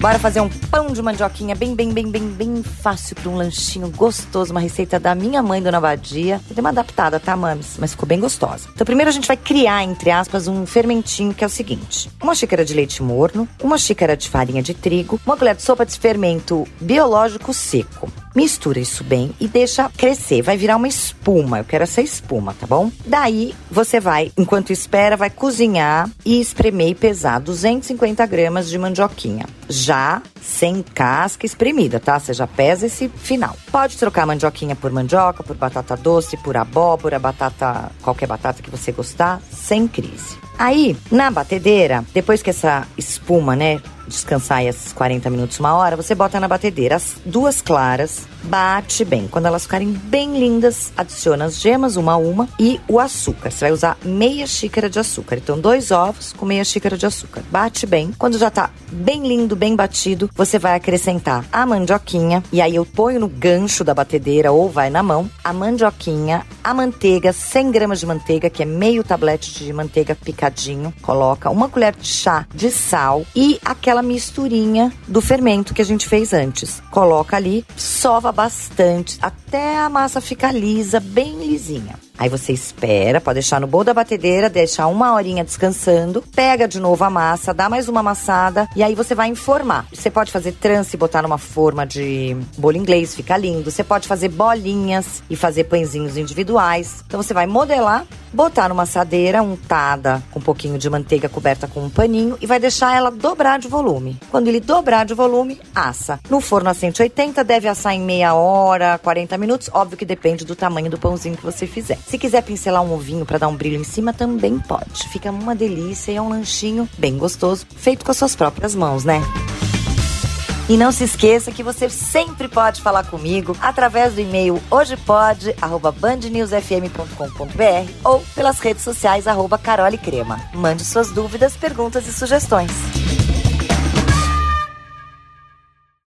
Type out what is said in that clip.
Bora fazer um pão de mandioquinha bem, bem, bem, bem, bem fácil para um lanchinho gostoso, uma receita da minha mãe, Dona Badia. Eu dei uma adaptada, tá, mames? Mas ficou bem gostosa. Então, primeiro a gente vai criar, entre aspas, um fermentinho que é o seguinte: uma xícara de leite morno, uma xícara de farinha de trigo, uma colher de sopa de fermento biológico seco. Mistura isso bem e deixa crescer. Vai virar uma espuma. Eu quero essa espuma, tá bom? Daí você vai, enquanto espera, vai cozinhar e espremer e pesar 250 gramas de mandioquinha. Já sem casca espremida, tá? Você já pesa esse final. Pode trocar mandioquinha por mandioca, por batata doce, por abóbora, batata, qualquer batata que você gostar, sem crise. Aí, na batedeira, depois que essa espuma, né, descansar esses 40 minutos, uma hora, você bota na batedeira as duas claras, bate bem. Quando elas ficarem bem lindas, adiciona as gemas uma a uma e o açúcar. Você vai usar meia xícara de açúcar. Então, dois ovos com meia xícara de açúcar. Bate bem. Quando já tá bem lindo, bem batido, você vai acrescentar a mandioquinha e aí eu ponho no gancho da batedeira ou vai na mão a mandioquinha, a manteiga, 100 gramas de manteiga, que é meio tablete de manteiga picadinho. Coloca uma colher de chá de sal e aquela misturinha do fermento que a gente fez antes. Coloca ali, sova bastante até a massa ficar lisa, bem lisinha. Aí você espera, pode deixar no bol da batedeira, deixar uma horinha descansando, pega de novo a massa, dá mais uma amassada e aí você vai informar. Você pode fazer trança e botar numa forma de bolo inglês, fica lindo. Você pode fazer bolinhas e fazer pãezinhos individuais. Então você vai modelar, botar numa assadeira untada com um pouquinho de manteiga coberta com um paninho e vai deixar ela dobrar de volume. Quando ele dobrar de volume, assa. No forno a 180 deve assar em meia hora, 40 minutos, óbvio que depende do tamanho do pãozinho que você fizer. Se quiser pincelar um ovinho para dar um brilho em cima, também pode. Fica uma delícia e é um lanchinho bem gostoso, feito com as suas próprias mãos, né? E não se esqueça que você sempre pode falar comigo através do e-mail hojepod@bandnewsfm.com.br ou pelas redes sociais arroba Carole Crema. Mande suas dúvidas, perguntas e sugestões.